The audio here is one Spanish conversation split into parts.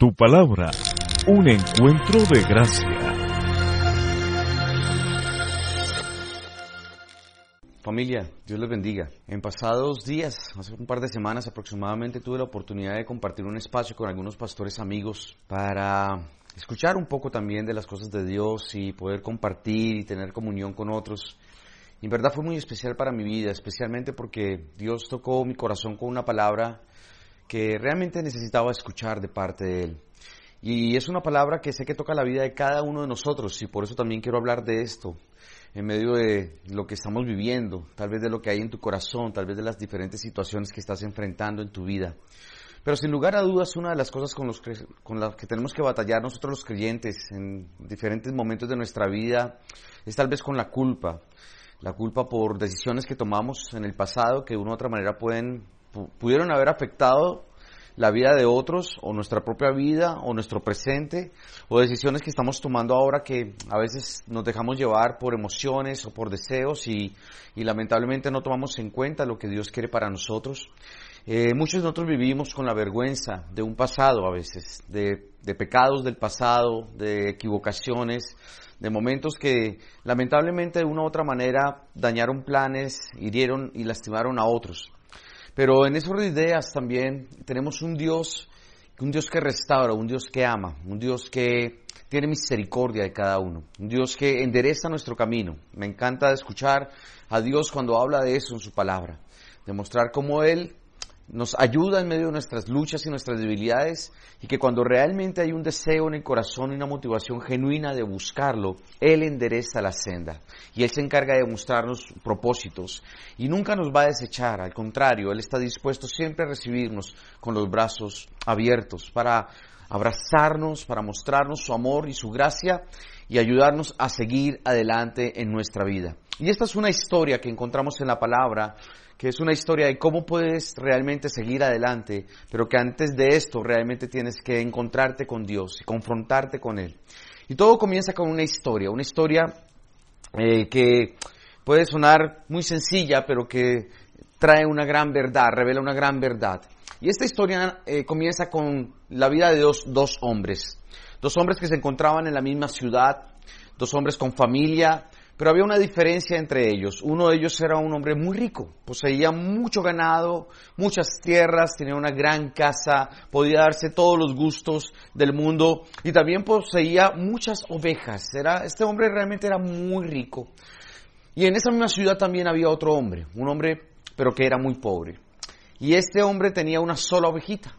Tu palabra, un encuentro de gracia. Familia, Dios les bendiga. En pasados días, hace un par de semanas aproximadamente, tuve la oportunidad de compartir un espacio con algunos pastores amigos para escuchar un poco también de las cosas de Dios y poder compartir y tener comunión con otros. Y en verdad fue muy especial para mi vida, especialmente porque Dios tocó mi corazón con una palabra que realmente necesitaba escuchar de parte de Él. Y es una palabra que sé que toca la vida de cada uno de nosotros y por eso también quiero hablar de esto en medio de lo que estamos viviendo, tal vez de lo que hay en tu corazón, tal vez de las diferentes situaciones que estás enfrentando en tu vida. Pero sin lugar a dudas, una de las cosas con, los que, con las que tenemos que batallar nosotros los creyentes en diferentes momentos de nuestra vida es tal vez con la culpa. La culpa por decisiones que tomamos en el pasado que de una u otra manera pueden pudieron haber afectado la vida de otros o nuestra propia vida o nuestro presente o decisiones que estamos tomando ahora que a veces nos dejamos llevar por emociones o por deseos y, lamentablemente no tomamos en cuenta lo que Dios quiere para nosotros. Eh, muchos de nosotros vivimos con la vergüenza de un pasado a veces, de, de pecados del pasado, de equivocaciones, de momentos que lamentablemente de una u otra manera dañaron planes, hirieron y lastimaron a otros. Pero en esas ideas también tenemos un Dios, un Dios que restaura, un Dios que ama, un Dios que tiene misericordia de cada uno, un Dios que endereza nuestro camino. Me encanta escuchar a Dios cuando habla de eso en su palabra, demostrar cómo Él nos ayuda en medio de nuestras luchas y nuestras debilidades y que cuando realmente hay un deseo en el corazón y una motivación genuina de buscarlo, Él endereza la senda y Él se encarga de mostrarnos propósitos y nunca nos va a desechar, al contrario, Él está dispuesto siempre a recibirnos con los brazos abiertos para abrazarnos, para mostrarnos su amor y su gracia y ayudarnos a seguir adelante en nuestra vida. Y esta es una historia que encontramos en la palabra que es una historia de cómo puedes realmente seguir adelante, pero que antes de esto realmente tienes que encontrarte con Dios y confrontarte con Él. Y todo comienza con una historia, una historia eh, que puede sonar muy sencilla, pero que trae una gran verdad, revela una gran verdad. Y esta historia eh, comienza con la vida de dos, dos hombres, dos hombres que se encontraban en la misma ciudad, dos hombres con familia, pero había una diferencia entre ellos. Uno de ellos era un hombre muy rico, poseía mucho ganado, muchas tierras, tenía una gran casa, podía darse todos los gustos del mundo y también poseía muchas ovejas. Era, este hombre realmente era muy rico. Y en esa misma ciudad también había otro hombre, un hombre pero que era muy pobre. Y este hombre tenía una sola ovejita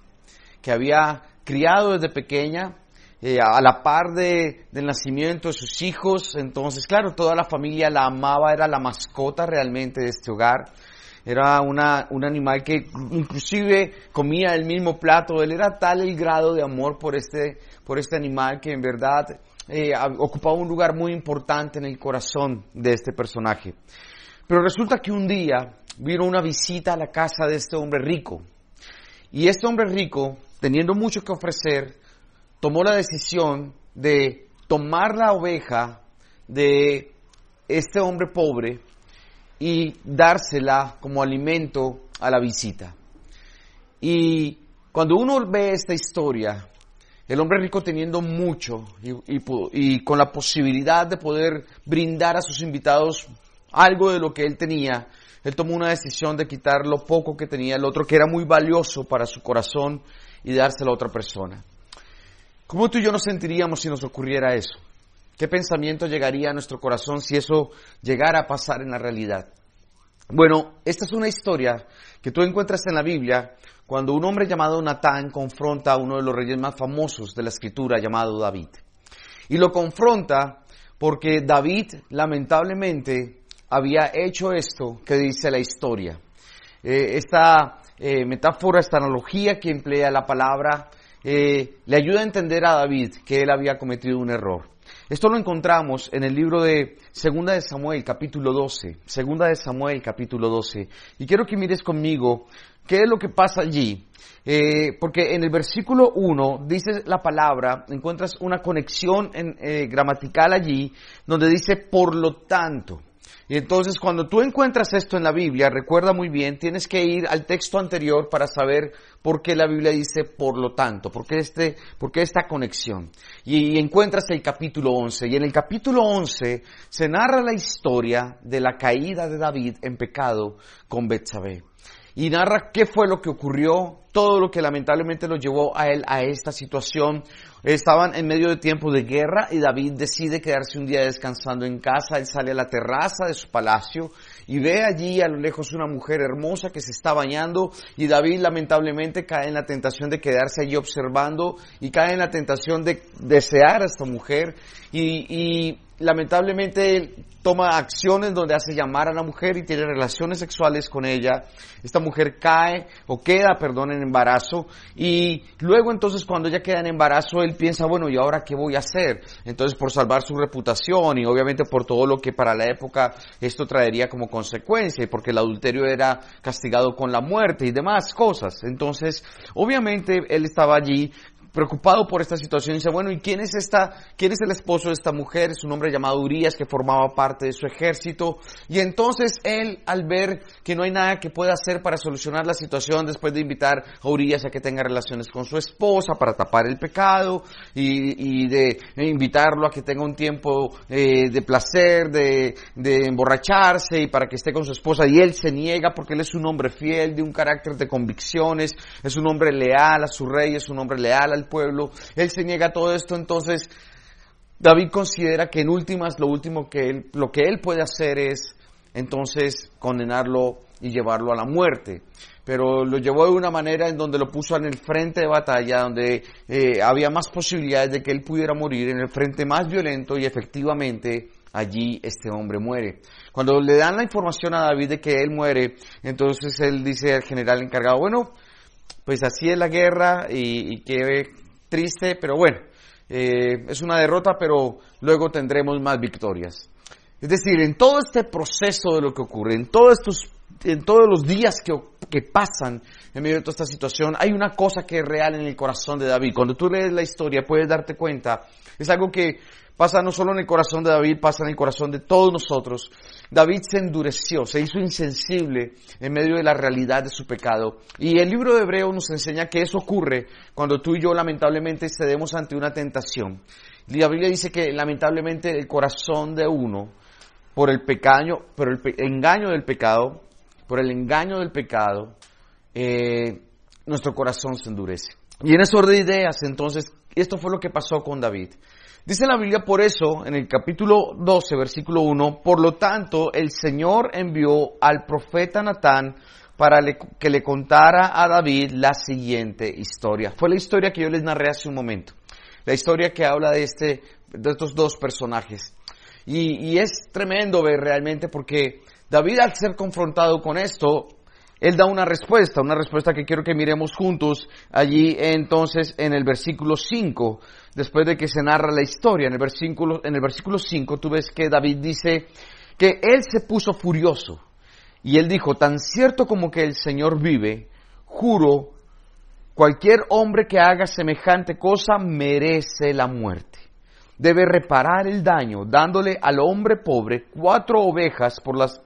que había criado desde pequeña eh, a la par de, del nacimiento de sus hijos. Entonces, claro, toda la familia la amaba, era la mascota realmente de este hogar. Era una, un animal que inclusive comía el mismo plato. Él era tal el grado de amor por este, por este animal que en verdad eh, ocupaba un lugar muy importante en el corazón de este personaje. Pero resulta que un día vino una visita a la casa de este hombre rico. Y este hombre rico, teniendo mucho que ofrecer, tomó la decisión de tomar la oveja de este hombre pobre y dársela como alimento a la visita. Y cuando uno ve esta historia, el hombre rico teniendo mucho y, con la posibilidad de poder brindar a sus invitados algo de lo que él tenía, él tomó una decisión de quitar lo poco que tenía el otro, que era muy valioso para su corazón, y dárselo a otra persona. ¿Cómo tú y yo nos sentiríamos si nos ocurriera eso? ¿Qué pensamiento llegaría a nuestro corazón si eso llegara a pasar en la realidad? Bueno, esta es una historia que tú encuentras en la Biblia cuando un hombre llamado Natán confronta a uno de los reyes más famosos de la escritura llamado David. Y lo confronta porque David lamentablemente había hecho esto que dice la historia. Eh, esta eh, metáfora, esta analogía que emplea la palabra eh, le ayuda a entender a David que él había cometido un error. Esto lo encontramos en el libro de Segunda de Samuel, capítulo 12. Segunda de Samuel, capítulo 12. Y quiero que mires conmigo qué es lo que pasa allí. Eh, porque en el versículo 1 dice la palabra, encuentras una conexión en, eh, gramatical allí, donde dice por lo tanto. Y entonces cuando tú encuentras esto en la Biblia, recuerda muy bien, tienes que ir al texto anterior para saber por qué la Biblia dice por lo tanto, por qué, este, por esta conexión. Y, encuentras el capítulo 11. Y en el capítulo 11 se narra la historia de la caída de David en pecado con Betsabé y narra qué fue lo que ocurrió, todo lo que lamentablemente lo llevó a él a esta situación. Estaban en medio de tiempo de guerra y David decide quedarse un día descansando en casa. Él sale a la terraza de su palacio y ve allí a lo lejos una mujer hermosa que se está bañando y David lamentablemente cae en la tentación de quedarse allí observando y cae en la tentación de desear a esta mujer y, y lamentablemente toma acciones donde hace llamar a la mujer y tiene relaciones sexuales con ella. Esta mujer cae o queda, perdón, en embarazo y luego entonces cuando ella queda en embarazo él piensa, bueno, ¿y ahora qué voy a hacer? Entonces por salvar su reputación y obviamente por todo lo que para la época esto traería como consecuencia y porque el adulterio era castigado con la muerte y demás cosas. Entonces, obviamente él estaba allí preocupado por esta situación, dice, bueno, ¿y quién es esta, quién es el esposo de esta mujer? Es un hombre llamado Urias que formaba parte de su ejército. Y entonces él, al ver que no hay nada que pueda hacer para solucionar la situación, después de invitar a Urias a que tenga relaciones con su esposa para tapar el pecado y, de invitarlo a que tenga un tiempo eh, de placer, de, de emborracharse y para que esté con su esposa. Y él se niega porque él es un hombre fiel, de un carácter de convicciones, es un hombre leal a su rey, es un hombre leal al pueblo, él se niega todo esto, entonces David considera que en últimas lo último que él, lo que él puede hacer es entonces condenarlo y llevarlo a la muerte. Pero lo llevó de una manera en donde lo puso en el frente de batalla, donde eh, había más posibilidades de que él pudiera morir, en el frente más violento y efectivamente allí este hombre muere. Cuando le dan la información a David de que él muere, entonces él dice al general encargado, bueno, pues así es la guerra y, y qué triste, pero bueno, eh, es una derrota, pero luego tendremos más victorias. Es decir, en todo este proceso de lo que ocurre, en todos estos, en todos los días que, que pasan en medio de toda esta situación, hay una cosa que es real en el corazón de David. Cuando tú lees la historia puedes darte cuenta, es algo que Pasa no solo en el corazón de David, pasa en el corazón de todos nosotros. David se endureció, se hizo insensible en medio de la realidad de su pecado. Y el libro de Hebreo nos enseña que eso ocurre cuando tú y yo lamentablemente cedemos ante una tentación. La Biblia dice que lamentablemente el corazón de uno, por el pecaño, por el engaño del pecado, por el engaño del pecado, eh, nuestro corazón se endurece. Y en ese orden de ideas, entonces, esto fue lo que pasó con David. Dice la Biblia por eso, en el capítulo 12, versículo 1, por lo tanto, el Señor envió al profeta Natán para que le contara a David la siguiente historia. Fue la historia que yo les narré hace un momento. La historia que habla de, este, de estos dos personajes. Y, y es tremendo ver realmente porque David al ser confrontado con esto, él da una respuesta, una respuesta que quiero que miremos juntos allí entonces en el versículo 5, después de que se narra la historia. En el versículo, en el versículo 5 tú ves que David dice que él se puso furioso y él dijo, tan cierto como que el Señor vive, juro, cualquier hombre que haga semejante cosa merece la muerte. Debe reparar el daño dándole al hombre pobre cuatro ovejas por las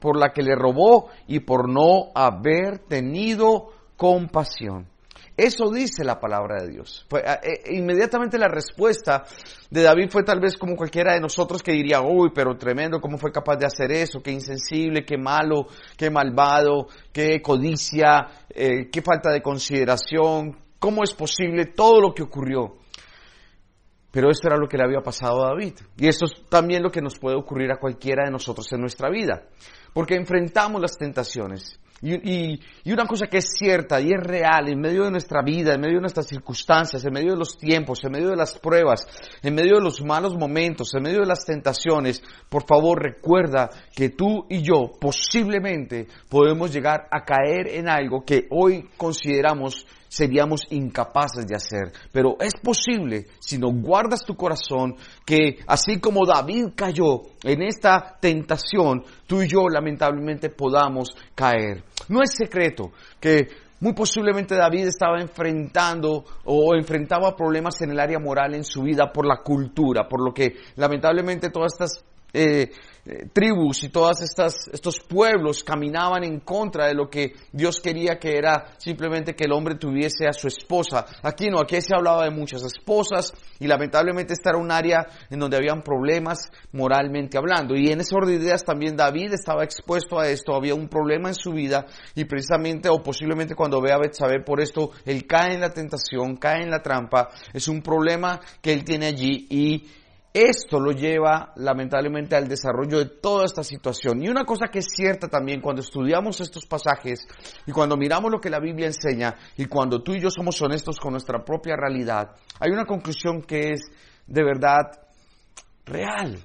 por la que le robó y por no haber tenido compasión. Eso dice la palabra de Dios. Eh, inmediatamente la respuesta de David fue tal vez como cualquiera de nosotros que diría, uy, pero tremendo, ¿cómo fue capaz de hacer eso? Qué insensible, qué malo, qué malvado, qué codicia, eh, qué falta de consideración, ¿cómo es posible todo lo que ocurrió? Pero esto era lo que le había pasado a David. Y esto es también lo que nos puede ocurrir a cualquiera de nosotros en nuestra vida porque enfrentamos las tentaciones. Y, una cosa que es cierta y es real en medio de nuestra vida, en medio de nuestras circunstancias, en medio de los tiempos, en medio de las pruebas, en medio de los malos momentos, en medio de las tentaciones, por favor recuerda que tú y yo posiblemente podemos llegar a caer en algo que hoy consideramos seríamos incapaces de hacer. Pero es posible, si no guardas tu corazón, que así como David cayó en esta tentación, tú y yo lamentablemente podamos caer. No es secreto que muy posiblemente David estaba enfrentando o enfrentaba problemas en el área moral en su vida por la cultura, por lo que lamentablemente todas estas eh, eh, tribus y estas estos pueblos caminaban en contra de lo que Dios quería que era simplemente que el hombre tuviese a su esposa. Aquí no, aquí se hablaba de muchas esposas y lamentablemente esta era un área en donde habían problemas moralmente hablando. Y en ese orden de ideas también David estaba expuesto a esto, había un problema en su vida y precisamente o posiblemente cuando ve a Betsabé por esto, él cae en la tentación, cae en la trampa, es un problema que él tiene allí y esto lo lleva lamentablemente al desarrollo de toda esta situación. Y una cosa que es cierta también cuando estudiamos estos pasajes y cuando miramos lo que la Biblia enseña y cuando tú y yo somos honestos con nuestra propia realidad, hay una conclusión que es de verdad real.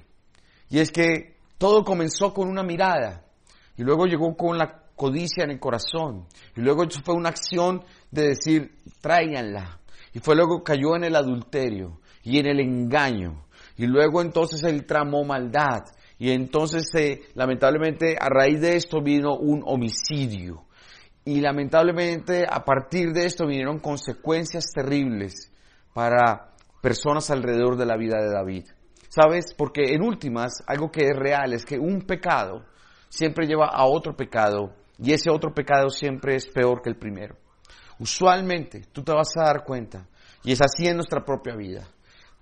Y es que todo comenzó con una mirada y luego llegó con la codicia en el corazón y luego fue una acción de decir tráiganla y fue luego cayó en el adulterio y en el engaño y luego entonces él tramó maldad. Y entonces, eh, lamentablemente, a raíz de esto vino un homicidio. Y lamentablemente, a partir de esto vinieron consecuencias terribles para personas alrededor de la vida de David. ¿Sabes? Porque en últimas, algo que es real es que un pecado siempre lleva a otro pecado y ese otro pecado siempre es peor que el primero. Usualmente, tú te vas a dar cuenta, y es así en nuestra propia vida.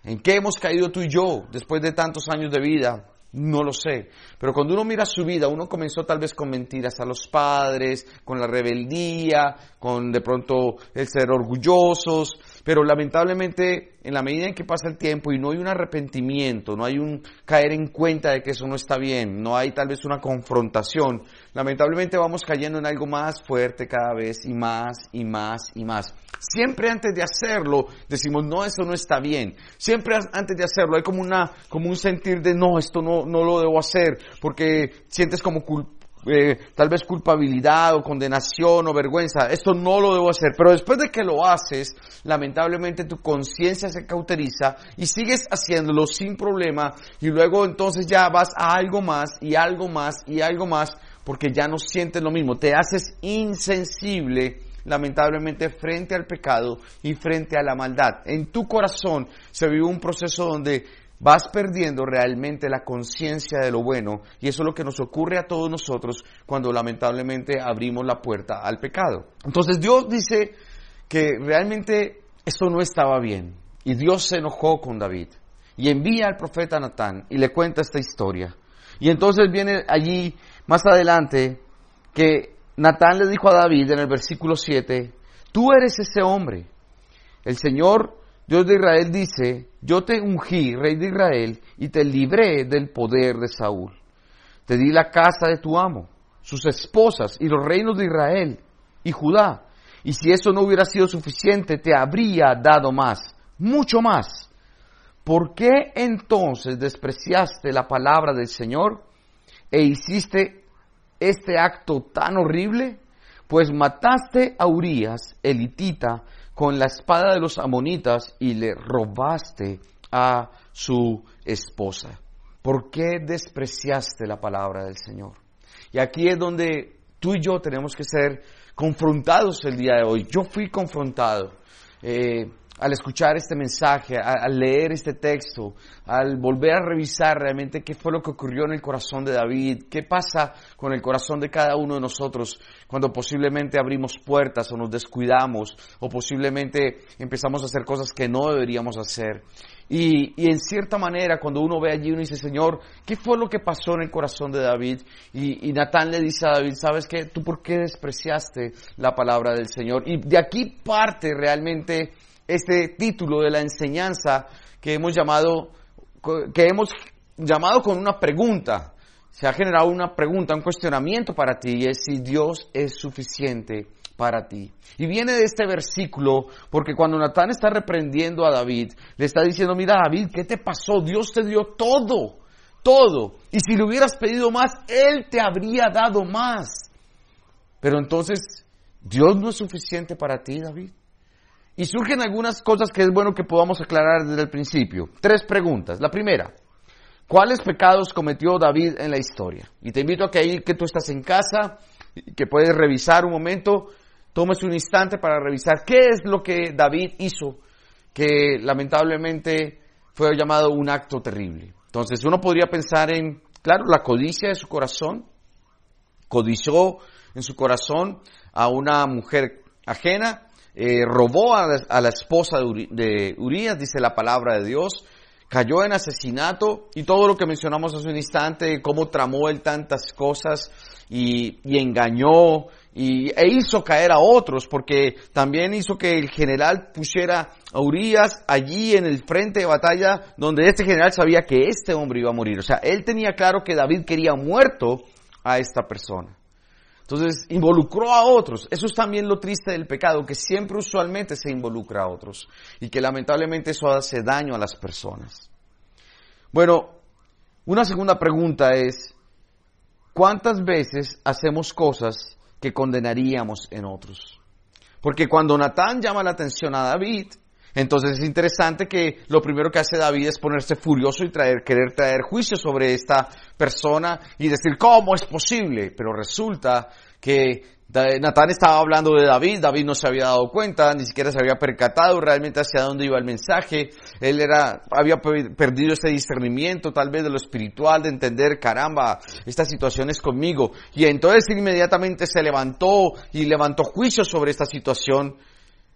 ¿En qué hemos caído tú y yo después de tantos años de vida? No lo sé. Pero cuando uno mira su vida, uno comenzó tal vez con mentiras a los padres, con la rebeldía, con de pronto el ser orgullosos, pero lamentablemente en la medida en que pasa el tiempo y no hay un arrepentimiento, no hay un caer en cuenta de que eso no está bien, no hay tal vez una confrontación, lamentablemente vamos cayendo en algo más fuerte cada vez y más y más y más. Siempre antes de hacerlo decimos, no, eso no está bien. Siempre antes de hacerlo hay como, una, como un sentir de, no, esto no, no lo debo hacer, porque sientes como culpa eh, tal vez culpabilidad o condenación o vergüenza, esto no lo debo hacer, pero después de que lo haces, lamentablemente tu conciencia se cauteriza y sigues haciéndolo sin problema. Y luego entonces ya vas a algo más y algo más y algo más porque ya no sientes lo mismo, te haces insensible lamentablemente frente al pecado y frente a la maldad. En tu corazón se vive un proceso donde vas perdiendo realmente la conciencia de lo bueno y eso es lo que nos ocurre a todos nosotros cuando lamentablemente abrimos la puerta al pecado. Entonces Dios dice que realmente esto no estaba bien y Dios se enojó con David y envía al profeta Natán y le cuenta esta historia. Y entonces viene allí más adelante que Natán le dijo a David en el versículo 7, tú eres ese hombre. El Señor Dios de Israel dice, yo te ungí, rey de Israel, y te libré del poder de Saúl. Te di la casa de tu amo, sus esposas y los reinos de Israel y Judá. Y si eso no hubiera sido suficiente, te habría dado más, mucho más. ¿Por qué entonces despreciaste la palabra del Señor e hiciste este acto tan horrible? Pues mataste a Urias, elitita, con la espada de los amonitas y le robaste a su esposa. ¿Por qué despreciaste la palabra del Señor? Y aquí es donde tú y yo tenemos que ser confrontados el día de hoy. Yo fui confrontado. Eh, al escuchar este mensaje, al leer este texto, al volver a revisar realmente qué fue lo que ocurrió en el corazón de David, qué pasa con el corazón de cada uno de nosotros cuando posiblemente abrimos puertas o nos descuidamos o posiblemente empezamos a hacer cosas que no deberíamos hacer. Y, en cierta manera, cuando uno ve allí, uno dice, Señor, ¿qué fue lo que pasó en el corazón de David? Y, y Natán le dice a David, ¿sabes qué? ¿Tú por qué despreciaste la palabra del Señor? Y de aquí parte realmente este título de la enseñanza que hemos llamado, que hemos llamado con una pregunta. Se ha generado una pregunta, un cuestionamiento para ti y es si Dios es suficiente para ti. Y viene de este versículo porque cuando Natán está reprendiendo a David, le está diciendo, mira David, ¿qué te pasó? Dios te dio todo, todo. Y si le hubieras pedido más, Él te habría dado más. Pero entonces, ¿Dios no es suficiente para ti, David? Y surgen algunas cosas que es bueno que podamos aclarar desde el principio. Tres preguntas. La primera, ¿cuáles pecados cometió David en la historia? Y te invito a que ahí que tú estás en casa, que puedes revisar un momento, tomes un instante para revisar qué es lo que David hizo que lamentablemente fue llamado un acto terrible. Entonces uno podría pensar en, claro, la codicia de su corazón. Codició en su corazón a una mujer ajena, eh, robó a la, esposa de, Urias, dice la palabra de Dios, cayó en asesinato y todo lo que mencionamos hace un instante, cómo tramó él tantas cosas y, engañó y, e hizo caer a otros, porque también hizo que el general pusiera a Urias allí en el frente de batalla donde este general sabía que este hombre iba a morir. O sea, él tenía claro que David quería muerto a esta persona. Entonces, involucró a otros. Eso es también lo triste del pecado, que siempre usualmente se involucra a otros y que lamentablemente eso hace daño a las personas. Bueno, una segunda pregunta es, ¿cuántas veces hacemos cosas que condenaríamos en otros? Porque cuando Natán llama la atención a David, entonces es interesante que lo primero que hace David es ponerse furioso y traer, querer traer juicio sobre esta persona y decir, ¿cómo es posible? Pero resulta que Natán estaba hablando de David, David no se había dado cuenta, ni siquiera se había percatado realmente hacia dónde iba el mensaje, él era, había perdido ese discernimiento tal vez de lo espiritual, de entender, caramba, esta situación es conmigo, y entonces inmediatamente se levantó y levantó juicio sobre esta situación,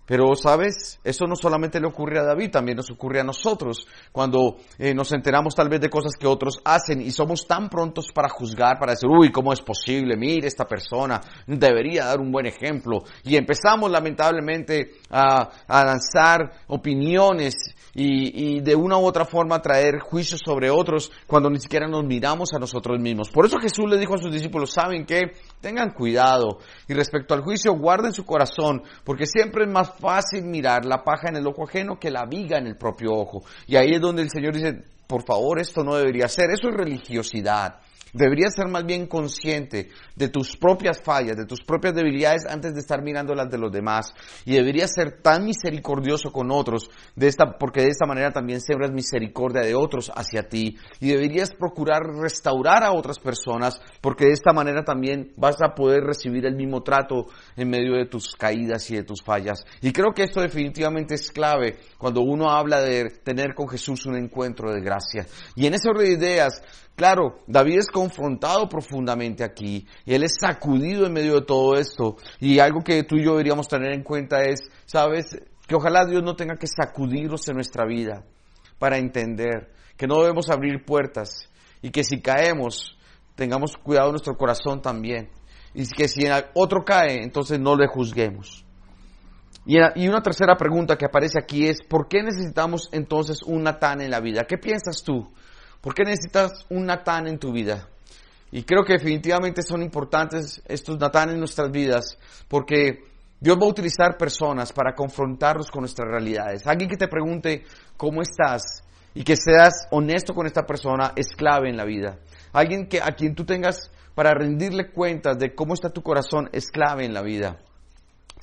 pero, ¿sabes? Eso no solamente le ocurre a David, también nos ocurre a nosotros. Cuando eh, nos enteramos tal vez de cosas que otros hacen y somos tan prontos para juzgar, para decir, uy, ¿cómo es posible? Mire, esta persona debería dar un buen ejemplo. Y empezamos lamentablemente a, lanzar opiniones y, y, de una u otra forma traer juicios sobre otros cuando ni siquiera nos miramos a nosotros mismos. Por eso Jesús le dijo a sus discípulos, saben que tengan cuidado y respecto al juicio guarden su corazón, porque siempre es más fácil mirar la paja en el ojo ajeno que la viga en el propio ojo. Y ahí es donde el Señor dice, por favor, esto no debería ser, eso es religiosidad. Deberías ser más bien consciente de tus propias fallas, de tus propias debilidades antes de estar mirando las de los demás. Y deberías ser tan misericordioso con otros, de esta, porque de esta manera también sembras misericordia de otros hacia ti. Y deberías procurar restaurar a otras personas, porque de esta manera también vas a poder recibir el mismo trato en medio de tus caídas y de tus fallas. Y creo que esto definitivamente es clave cuando uno habla de tener con Jesús un encuentro de gracia. Y en ese orden de ideas, Claro, David es confrontado profundamente aquí y él es sacudido en medio de todo esto. Y algo que tú y yo deberíamos tener en cuenta es, sabes, que ojalá Dios no tenga que sacudirnos en nuestra vida para entender que no debemos abrir puertas y que si caemos tengamos cuidado en nuestro corazón también. Y que si otro cae, entonces no le juzguemos. Y una tercera pregunta que aparece aquí es, ¿por qué necesitamos entonces un Natán en la vida? ¿Qué piensas tú? ¿Por qué necesitas un Natán en tu vida? Y creo que definitivamente son importantes estos Natán en nuestras vidas, porque Dios va a utilizar personas para confrontarnos con nuestras realidades. Alguien que te pregunte cómo estás y que seas honesto con esta persona es clave en la vida. Alguien que, a quien tú tengas para rendirle cuentas de cómo está tu corazón es clave en la vida.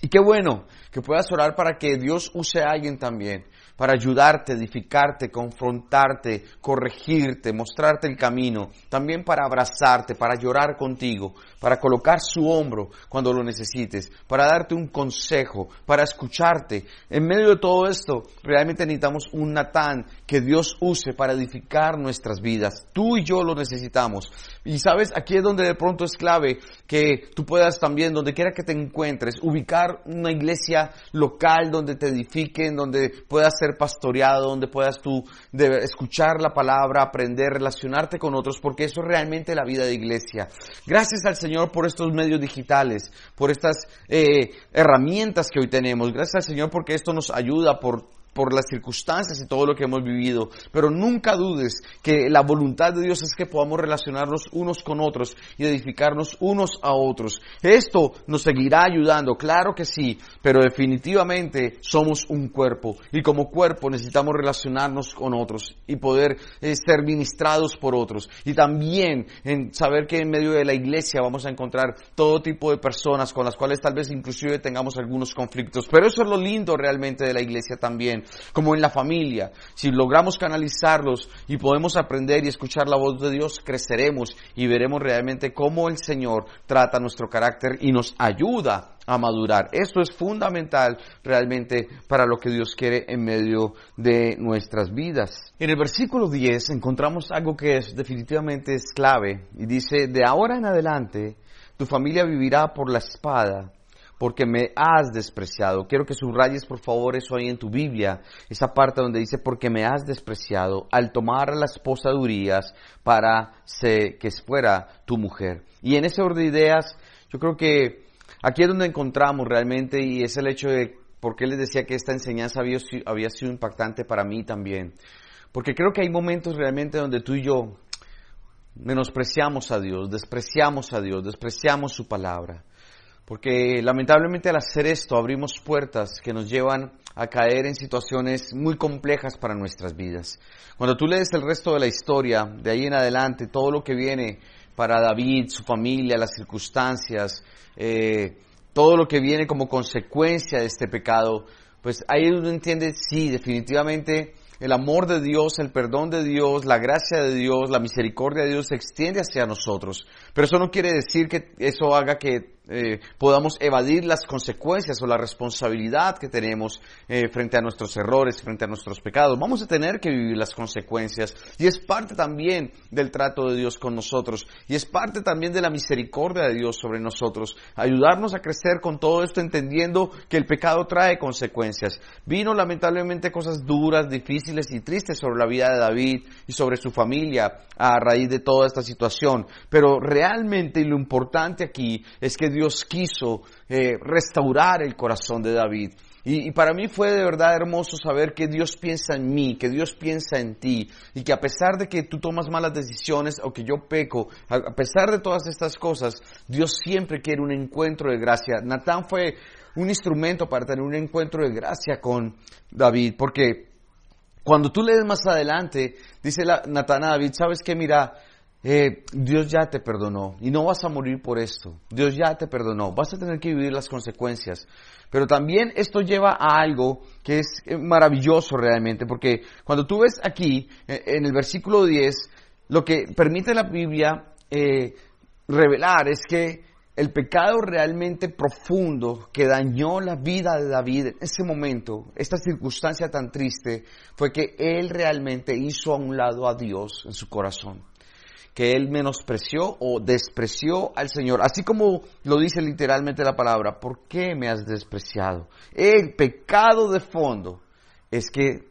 Y qué bueno que puedas orar para que Dios use a alguien también para ayudarte, edificarte, confrontarte, corregirte, mostrarte el camino, también para abrazarte, para llorar contigo, para colocar su hombro cuando lo necesites, para darte un consejo, para escucharte. En medio de todo esto, realmente necesitamos un Natán que Dios use para edificar nuestras vidas. Tú y yo lo necesitamos. Y sabes, aquí es donde de pronto es clave que tú puedas también, donde quiera que te encuentres, ubicar una iglesia local donde te edifiquen, donde puedas pastoreado, donde puedas tú escuchar la palabra, aprender, relacionarte con otros, porque eso es realmente la vida de iglesia. Gracias al Señor por estos medios digitales, por estas eh, herramientas que hoy tenemos. Gracias al Señor porque esto nos ayuda por por las circunstancias y todo lo que hemos vivido. Pero nunca dudes que la voluntad de Dios es que podamos relacionarnos unos con otros y edificarnos unos a otros. Esto nos seguirá ayudando, claro que sí, pero definitivamente somos un cuerpo y como cuerpo necesitamos relacionarnos con otros y poder eh, ser ministrados por otros. Y también en saber que en medio de la iglesia vamos a encontrar todo tipo de personas con las cuales tal vez inclusive tengamos algunos conflictos. Pero eso es lo lindo realmente de la iglesia también como en la familia. Si logramos canalizarlos y podemos aprender y escuchar la voz de Dios, creceremos y veremos realmente cómo el Señor trata nuestro carácter y nos ayuda a madurar. Esto es fundamental realmente para lo que Dios quiere en medio de nuestras vidas. En el versículo 10 encontramos algo que es definitivamente es clave y dice, de ahora en adelante tu familia vivirá por la espada porque me has despreciado. Quiero que subrayes por favor eso ahí en tu Biblia, esa parte donde dice porque me has despreciado al tomar a la esposa de Urias para que fuera tu mujer. Y en ese orden de ideas, yo creo que aquí es donde encontramos realmente y es el hecho de por qué les decía que esta enseñanza había, había sido impactante para mí también. Porque creo que hay momentos realmente donde tú y yo menospreciamos a Dios, despreciamos a Dios, despreciamos su palabra. Porque lamentablemente al hacer esto abrimos puertas que nos llevan a caer en situaciones muy complejas para nuestras vidas. Cuando tú lees el resto de la historia, de ahí en adelante, todo lo que viene para David, su familia, las circunstancias, eh, todo lo que viene como consecuencia de este pecado, pues ahí uno entiende, sí, definitivamente el amor de Dios, el perdón de Dios, la gracia de Dios, la misericordia de Dios se extiende hacia nosotros. Pero eso no quiere decir que eso haga que eh, podamos evadir las consecuencias o la responsabilidad que tenemos eh, frente a nuestros errores, frente a nuestros pecados. Vamos a tener que vivir las consecuencias y es parte también del trato de Dios con nosotros y es parte también de la misericordia de Dios sobre nosotros. Ayudarnos a crecer con todo esto entendiendo que el pecado trae consecuencias. Vino lamentablemente cosas duras, difíciles y tristes sobre la vida de David y sobre su familia a raíz de toda esta situación. Pero realmente lo importante aquí es que Dios quiso eh, restaurar el corazón de David. Y, para mí fue de verdad hermoso saber que Dios piensa en mí, que Dios piensa en ti, y que a pesar de que tú tomas malas decisiones o que yo peco, a, pesar de todas estas cosas, Dios siempre quiere un encuentro de gracia. Natán fue un instrumento para tener un encuentro de gracia con David, porque cuando tú lees más adelante, dice Natán a David, sabes que mira, eh, Dios ya te perdonó y no vas a morir por esto. Dios ya te perdonó. Vas a tener que vivir las consecuencias. Pero también esto lleva a algo que es eh, maravilloso realmente, porque cuando tú ves aquí, eh, en el versículo 10, lo que permite la Biblia revelar es que el pecado realmente profundo que dañó la vida de David en ese momento, esta circunstancia tan triste, fue que él realmente hizo a un lado a Dios en su corazón que él menospreció o despreció al Señor. Así como lo dice literalmente la palabra, ¿por qué me has despreciado? El pecado de fondo es que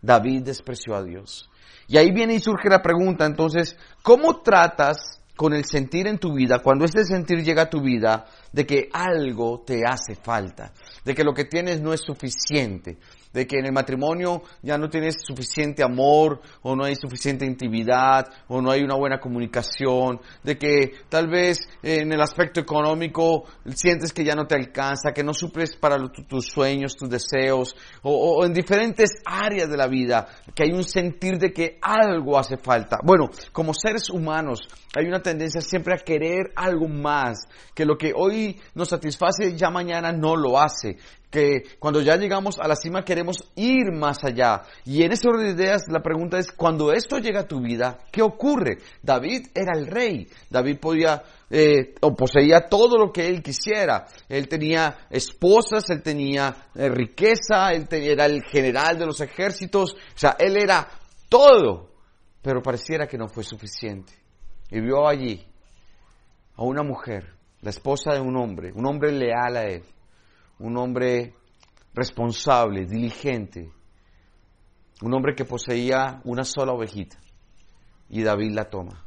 David despreció a Dios. Y ahí viene y surge la pregunta, entonces, ¿cómo tratas con el sentir en tu vida, cuando este sentir llega a tu vida, de que algo te hace falta, de que lo que tienes no es suficiente, de que en el matrimonio ya no tienes suficiente amor o no hay suficiente intimidad o no hay una buena comunicación, de que tal vez en el aspecto económico sientes que ya no te alcanza, que no suples para tus sueños, tus deseos o en diferentes áreas de la vida, que hay un sentir de que algo hace falta. Bueno, como seres humanos hay una tendencia siempre a querer algo más, que lo que hoy nos satisface ya mañana no lo hace, que cuando ya llegamos a la cima queremos ir más allá. Y en ese orden de ideas la pregunta es, cuando esto llega a tu vida, ¿qué ocurre? David era el rey, David podía eh, o poseía todo lo que él quisiera. Él tenía esposas, él tenía eh, riqueza, él era el general de los ejércitos, o sea, él era todo, pero pareciera que no fue suficiente. Y vio allí a una mujer, la esposa de un hombre, un hombre leal a él, un hombre responsable, diligente, un hombre que poseía una sola ovejita. Y David la toma.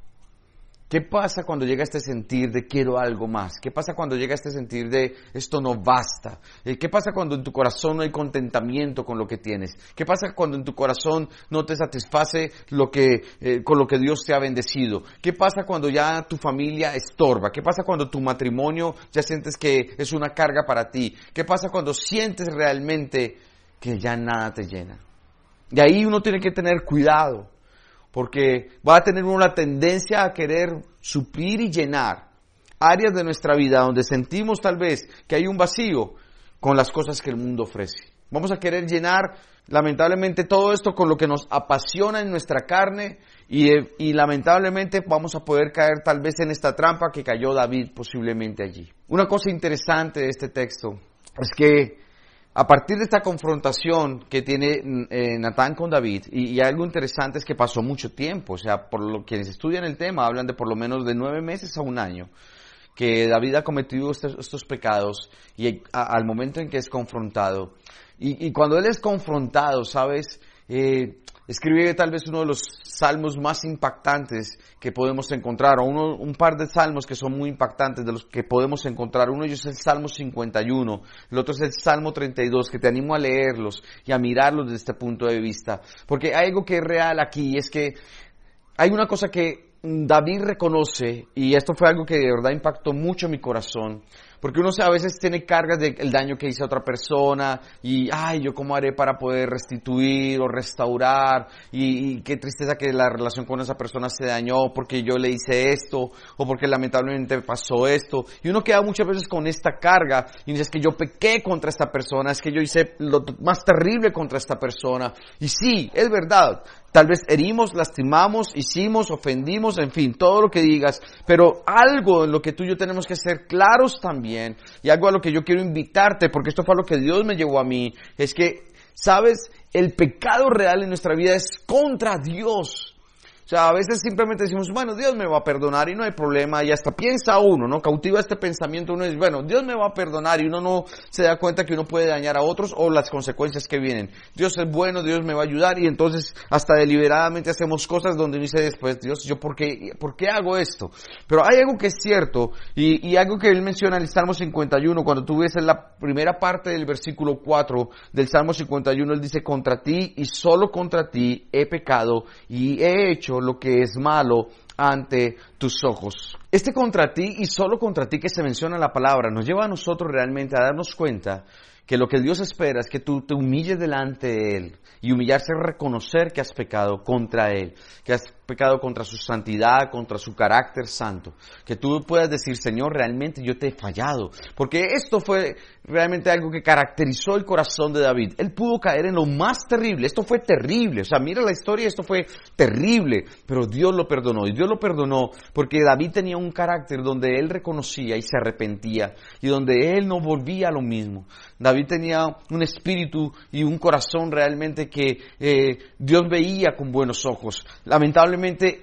¿Qué pasa cuando llega este sentir de quiero algo más? ¿Qué pasa cuando llega este sentir de esto no basta? Eh, ¿Qué pasa cuando en tu corazón no hay contentamiento con lo que tienes? ¿Qué pasa cuando en tu corazón no te satisface lo que, eh, con lo que Dios te ha bendecido? ¿Qué pasa cuando ya tu familia estorba? ¿Qué pasa cuando tu matrimonio ya sientes que es una carga para ti? ¿Qué pasa cuando sientes realmente que ya nada te llena? Y ahí uno tiene que tener cuidado porque va a tener una tendencia a querer suplir y llenar áreas de nuestra vida donde sentimos tal vez que hay un vacío con las cosas que el mundo ofrece. Vamos a querer llenar lamentablemente todo esto con lo que nos apasiona en nuestra carne y, y, lamentablemente vamos a poder caer tal vez en esta trampa que cayó David posiblemente allí. Una cosa interesante de este texto es que a partir de esta confrontación que tiene eh, Natán con David, y, algo interesante es que pasó mucho tiempo, o sea, por lo quienes estudian el tema hablan de por lo menos de nueve meses a un año, que David ha cometido estos, pecados y al momento en que es confrontado. Y, y, cuando él es confrontado, ¿sabes? Eh, escribe tal vez uno de los salmos más impactantes que podemos encontrar, o uno, un par de salmos que son muy impactantes de los que podemos encontrar. Uno de ellos es el Salmo 51, el otro es el Salmo 32, que te animo a leerlos y a mirarlos desde este punto de vista. Porque hay algo que es real aquí, es que hay una cosa que David reconoce, y esto fue algo que de verdad impactó mucho mi corazón, porque uno a veces tiene cargas del daño que hizo a otra persona y, ay, yo cómo haré para poder restituir o restaurar y, qué tristeza que la relación con esa persona se dañó porque yo le hice esto o porque lamentablemente pasó esto. Y uno queda muchas veces con esta carga y dice, es que yo pequé contra esta persona, es que yo hice lo más terrible contra esta persona. Y sí, es verdad, Tal vez herimos, lastimamos, hicimos, ofendimos, en fin, todo lo que digas. Pero algo en lo que tú y yo tenemos que ser claros también, y algo a lo que yo quiero invitarte, porque esto fue a lo que Dios me llevó a mí, es que, sabes, el pecado real en nuestra vida es contra Dios. O sea, a veces simplemente decimos, bueno, Dios me va a perdonar y no hay problema, y hasta piensa uno, ¿no? Cautiva este pensamiento, uno dice, bueno, Dios me va a perdonar y uno no se da cuenta que uno puede dañar a otros o las consecuencias que vienen. Dios es bueno, Dios me va a ayudar y entonces hasta deliberadamente hacemos cosas donde uno dice después, Dios, ¿yo por qué, por qué hago esto? Pero hay algo que es cierto y, algo que él menciona en el Salmo 51, cuando tú ves en la primera parte del versículo 4 del Salmo 51, él dice, contra ti y solo contra ti he pecado y he hecho lo que es malo ante tus ojos. Este contra ti y solo contra ti que se menciona en la palabra nos lleva a nosotros realmente a darnos cuenta que lo que Dios espera es que tú te humilles delante de Él y humillarse es reconocer que has pecado contra Él, que has pecado contra su santidad, contra su carácter santo. Que tú puedas decir, Señor, realmente yo te he fallado. Porque esto fue realmente algo que caracterizó el corazón de David. Él pudo caer en lo más terrible. Esto fue terrible. O sea, mira la historia, esto fue terrible. Pero Dios lo perdonó. Y Dios lo perdonó porque David tenía un carácter donde él reconocía y se arrepentía. Y donde él no volvía a lo mismo. David tenía un espíritu y un corazón realmente que eh, Dios veía con buenos ojos. Lamentablemente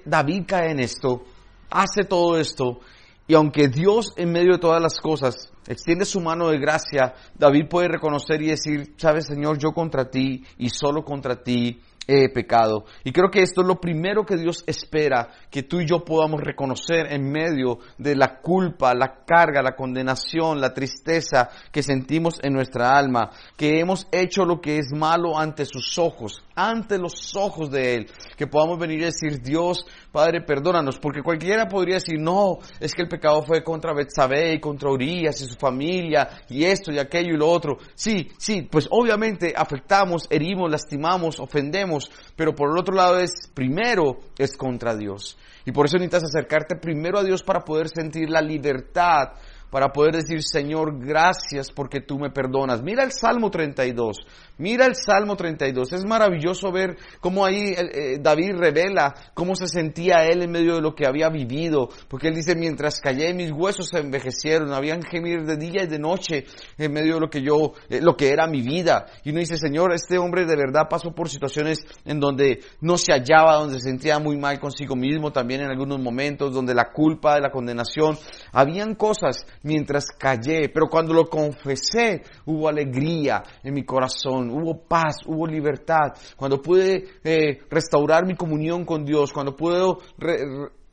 David cae en esto, hace todo esto, y aunque Dios en medio de todas las cosas extiende su mano de gracia, David puede reconocer y decir, sabes Señor, yo contra ti y solo contra ti he pecado. Y creo que esto es lo primero que Dios espera que tú y yo podamos reconocer en medio de la culpa, la carga, la condenación, la tristeza que sentimos en nuestra alma, que hemos hecho lo que es malo ante sus ojos, ante los ojos de Él, que podamos venir y decir, Dios, Padre, perdónanos, porque cualquiera podría decir, no, es que el pecado fue contra Betsabé y contra Urias y su familia y esto y aquello y lo otro. Sí, sí, pues obviamente afectamos, herimos, lastimamos, ofendemos, pero por el otro lado es, primero, es contra Dios. Y por eso necesitas acercarte primero a Dios para poder sentir la libertad para poder decir, Señor, gracias porque tú me perdonas. Mira el Salmo 32, mira el Salmo 32. Es maravilloso ver cómo ahí eh, eh, David revela cómo se sentía él en medio de lo que había vivido, porque él dice, mientras callé mis huesos se envejecieron, habían gemir de día y de noche en medio de lo que yo, eh, lo que era mi vida. Y uno dice, Señor, este hombre de verdad pasó por situaciones en donde no se hallaba, donde se sentía muy mal consigo mismo, también en algunos momentos, donde la culpa, la condenación, habían cosas mientras callé, pero cuando lo confesé hubo alegría en mi corazón, hubo paz, hubo libertad, cuando pude eh, restaurar mi comunión con Dios, cuando puedo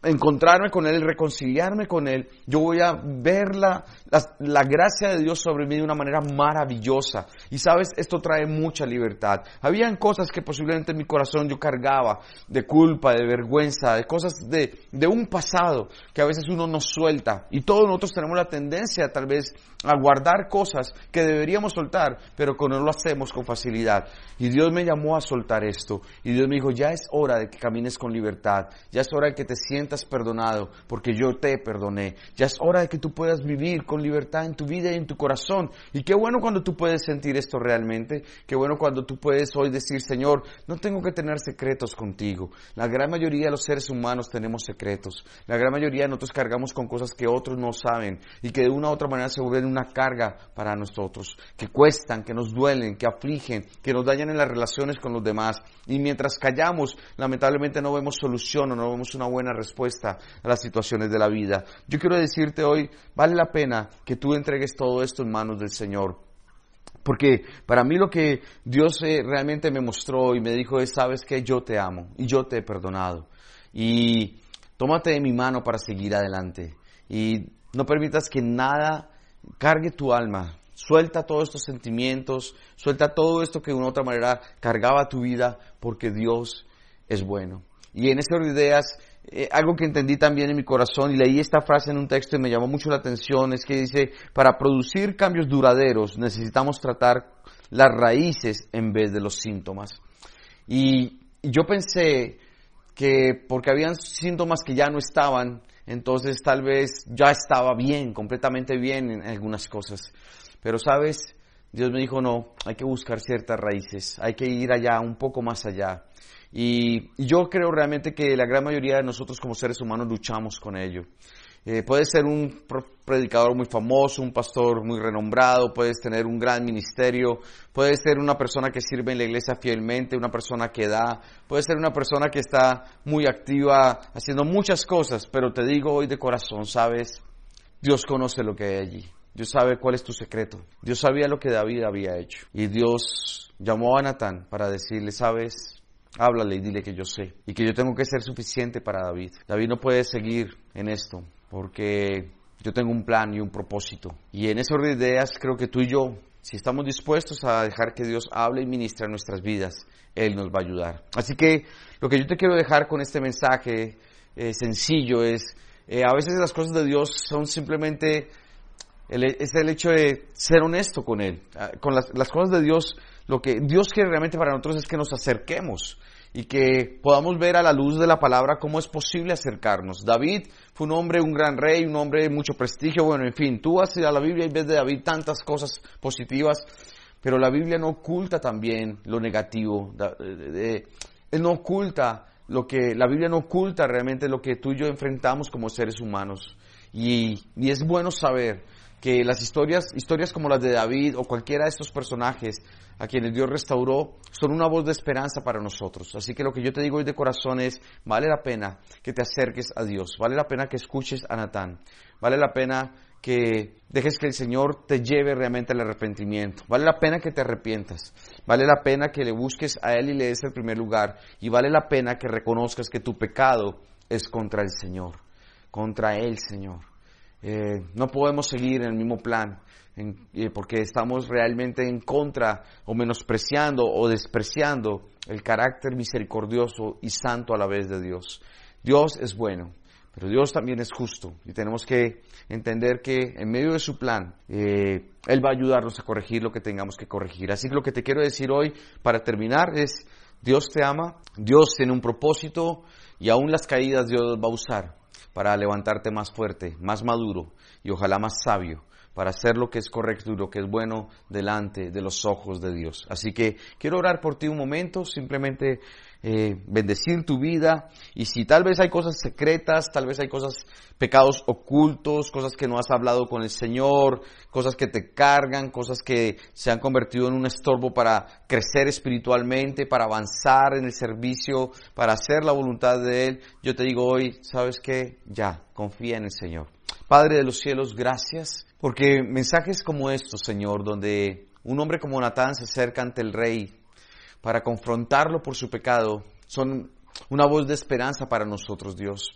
encontrarme con Él, reconciliarme con Él, yo voy a ver la, la, gracia de Dios sobre mí de una manera maravillosa. Y sabes, esto trae mucha libertad. Habían cosas que posiblemente en mi corazón yo cargaba de culpa, de vergüenza, de cosas de, de un pasado que a veces uno no suelta. Y todos nosotros tenemos la tendencia tal vez a guardar cosas que deberíamos soltar, pero que no lo hacemos con facilidad. Y Dios me llamó a soltar esto. Y Dios me dijo, ya es hora de que camines con libertad. Ya es hora de que te sientas perdonado, porque yo te perdoné. Ya es hora de que tú puedas vivir con libertad en tu vida y en tu corazón. Y qué bueno cuando tú puedes sentir esto realmente. Qué bueno cuando tú puedes hoy decir, Señor, no tengo que tener secretos contigo. La gran mayoría de los seres humanos tenemos secretos. La gran mayoría de nosotros cargamos con cosas que otros no saben y que de una u otra manera se vuelven una carga para nosotros, que cuestan, que nos duelen, que afligen, que nos dañan en las relaciones con los demás. Y mientras callamos, lamentablemente no vemos solución o no vemos una buena respuesta a las situaciones de la vida. Yo quiero decirte hoy, vale la pena que tú entregues todo esto en manos del Señor. Porque para mí lo que Dios eh, realmente me mostró y me dijo es, sabes que yo te amo y yo te he perdonado. Y tómate de mi mano para seguir adelante. Y no permitas que nada cargue tu alma. Suelta todos estos sentimientos, suelta todo esto que de una otra manera cargaba tu vida, porque Dios es bueno. Y en ese orden de ideas, eh, algo que entendí también en mi corazón y leí esta frase en un texto y me llamó mucho la atención, es que dice, para producir cambios duraderos necesitamos tratar las raíces en vez de los síntomas. Y, yo pensé que porque habían síntomas que ya no estaban, entonces tal vez ya estaba bien, completamente bien en algunas cosas. Pero sabes, Dios me dijo, no, hay que buscar ciertas raíces, hay que ir allá, un poco más allá. Y yo creo realmente que la gran mayoría de nosotros como seres humanos luchamos con ello. Eh, puedes ser un predicador muy famoso, un pastor muy renombrado, puedes tener un gran ministerio, puedes ser una persona que sirve en la iglesia fielmente, una persona que da, puedes ser una persona que está muy activa haciendo muchas cosas, pero te digo hoy de corazón, sabes, Dios conoce lo que hay allí. Dios sabe cuál es tu secreto. Dios sabía lo que David había hecho. Y Dios llamó a Natán para decirle, sabes, Háblale y dile que yo sé y que yo tengo que ser suficiente para David. David no puede seguir en esto porque yo tengo un plan y un propósito. Y en ese orden de ideas creo que tú y yo, si estamos dispuestos a dejar que Dios hable y ministre en nuestras vidas, Él nos va a ayudar. Así que lo que yo te quiero dejar con este mensaje eh, sencillo es, eh, a veces las cosas de Dios son simplemente es el hecho de ser honesto con Él. Ah, con las, cosas de Dios, lo que Dios quiere realmente para nosotros es que nos acerquemos y que podamos ver a la luz de la palabra cómo es posible acercarnos. David fue un hombre, un gran rey, un hombre de mucho prestigio. Bueno, en fin, tú vas a la Biblia y ves de David tantas cosas positivas, pero la Biblia no oculta también lo negativo. Él no oculta lo que, la Biblia no oculta realmente lo que tú y yo enfrentamos como seres humanos. Y, y es bueno saber que las historias, historias como las de David o cualquiera de estos personajes a quienes Dios restauró, son una voz de esperanza para nosotros. Así que lo que yo te digo hoy de corazón es, vale la pena que te acerques a Dios, vale la pena que escuches a Natán, vale la pena que dejes que el Señor te lleve realmente al arrepentimiento. Vale la pena que te arrepientas. Vale la pena que le busques a Él y le des el primer lugar. Y vale la pena que reconozcas que tu pecado es contra el Señor. Contra el Señor. Eh, no podemos seguir en el mismo plan eh, porque estamos realmente en contra o menospreciando o despreciando el carácter misericordioso y santo a la vez de Dios. Dios es bueno, pero Dios también es justo y tenemos que entender que en medio de su plan eh, Él va a ayudarnos a corregir lo que tengamos que corregir. Así que lo que te quiero decir hoy para terminar es, Dios te ama, Dios tiene un propósito y aún las caídas Dios va a usar para levantarte más fuerte, más maduro y ojalá más sabio para hacer lo que es correcto y lo que es bueno delante de los ojos de Dios. Así que quiero orar por ti un momento, simplemente eh, bendecir tu vida y si tal vez hay cosas secretas, tal vez hay cosas, pecados ocultos, cosas que no has hablado con el Señor, cosas que te cargan, cosas que se han convertido en un estorbo para crecer espiritualmente, para avanzar en el servicio, para hacer la voluntad de Él, yo te digo hoy, ¿sabes qué? Ya, confía en el Señor. Padre de los cielos, gracias porque mensajes como estos, Señor, donde un hombre como Natán se acerca ante el rey para confrontarlo por su pecado, son una voz de esperanza para nosotros, Dios.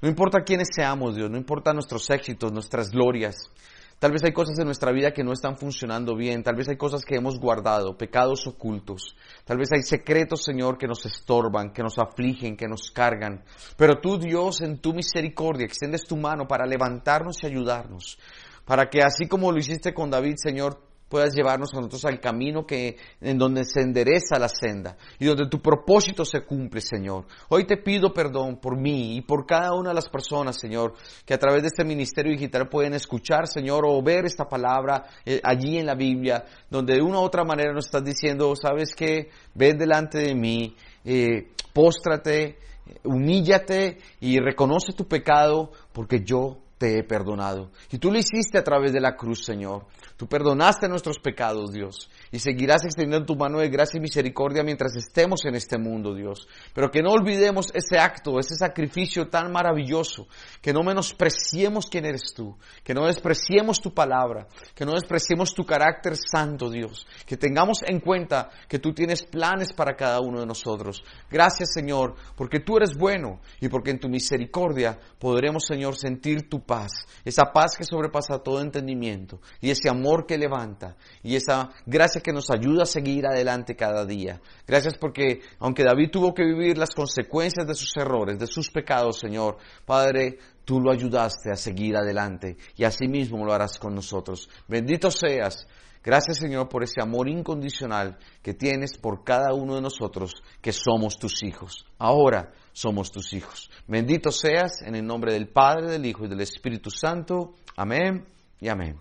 No importa quiénes seamos, Dios, no importa nuestros éxitos, nuestras glorias. Tal vez hay cosas en nuestra vida que no están funcionando bien, tal vez hay cosas que hemos guardado, pecados ocultos, tal vez hay secretos, Señor, que nos estorban, que nos afligen, que nos cargan. Pero tú, Dios, en tu misericordia, extiendes tu mano para levantarnos y ayudarnos para que así como lo hiciste con David, Señor, puedas llevarnos a nosotros al camino que, en donde se endereza la senda y donde tu propósito se cumple, Señor. Hoy te pido perdón por mí y por cada una de las personas, Señor, que a través de este ministerio digital pueden escuchar, Señor, o ver esta palabra eh, allí en la Biblia, donde de una u otra manera nos estás diciendo, ¿sabes qué? Ven delante de mí, eh, póstrate, humíllate y reconoce tu pecado porque yo te he perdonado. Y tú lo hiciste a través de la cruz, Señor. Tú perdonaste nuestros pecados, Dios, y seguirás extendiendo tu mano de gracia y misericordia mientras estemos en este mundo, Dios. Pero que no olvidemos ese acto, ese sacrificio tan maravilloso, que no menospreciemos quién eres tú, que no despreciemos tu palabra, que no despreciemos tu carácter santo, Dios, que tengamos en cuenta que tú tienes planes para cada uno de nosotros. Gracias, Señor, porque tú eres bueno y porque en tu misericordia podremos, Señor, sentir tu paz, esa paz que sobrepasa todo entendimiento y ese amor que levanta y esa gracia que nos ayuda a seguir adelante cada día. Gracias porque aunque David tuvo que vivir las consecuencias de sus errores, de sus pecados, Señor, Padre, tú lo ayudaste a seguir adelante y así mismo lo harás con nosotros. Bendito seas. Gracias Señor por ese amor incondicional que tienes por cada uno de nosotros que somos tus hijos. Ahora somos tus hijos. Bendito seas en el nombre del Padre, del Hijo y del Espíritu Santo. Amén y amén.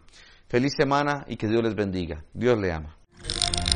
Feliz semana y que Dios les bendiga. Dios le ama. you.